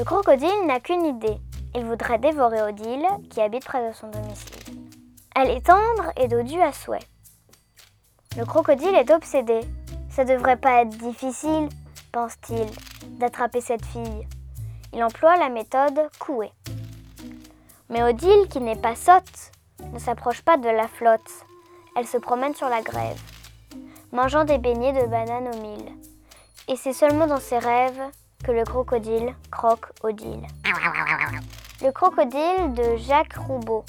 Le crocodile n'a qu'une idée. Il voudrait dévorer Odile, qui habite près de son domicile. Elle est tendre et dodue à souhait. Le crocodile est obsédé. Ça devrait pas être difficile, pense-t-il, d'attraper cette fille. Il emploie la méthode couée. Mais Odile, qui n'est pas sotte, ne s'approche pas de la flotte. Elle se promène sur la grève, mangeant des beignets de bananes au mille. Et c'est seulement dans ses rêves que le crocodile croque Odile. Le crocodile de Jacques Roubaud.